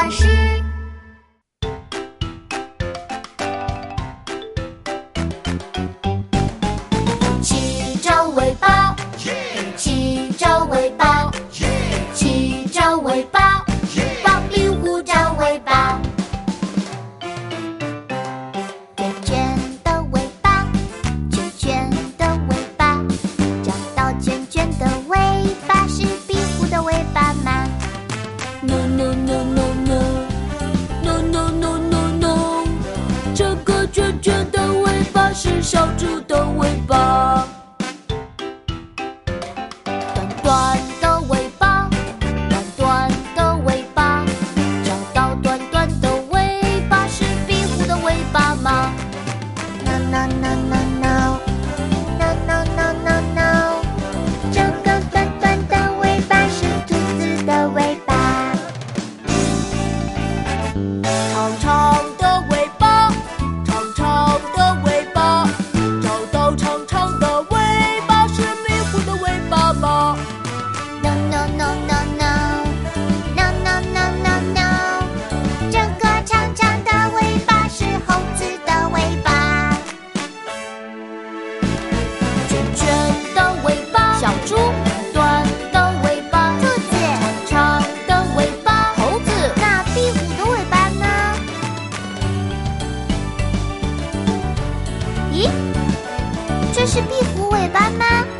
巴士。七轴尾巴，七轴尾巴，七轴尾巴，放壁虎找尾巴。圆圈的尾巴，圈圈的尾巴，找到圈圈的尾巴是壁虎的尾巴吗？No no no no no 的尾巴。短短的尾巴，短短的尾巴，找到短短的尾巴是壁虎的尾巴吗？No no no no no no no no no no，这个短短的尾巴是兔子的尾巴。长长是壁虎尾巴吗？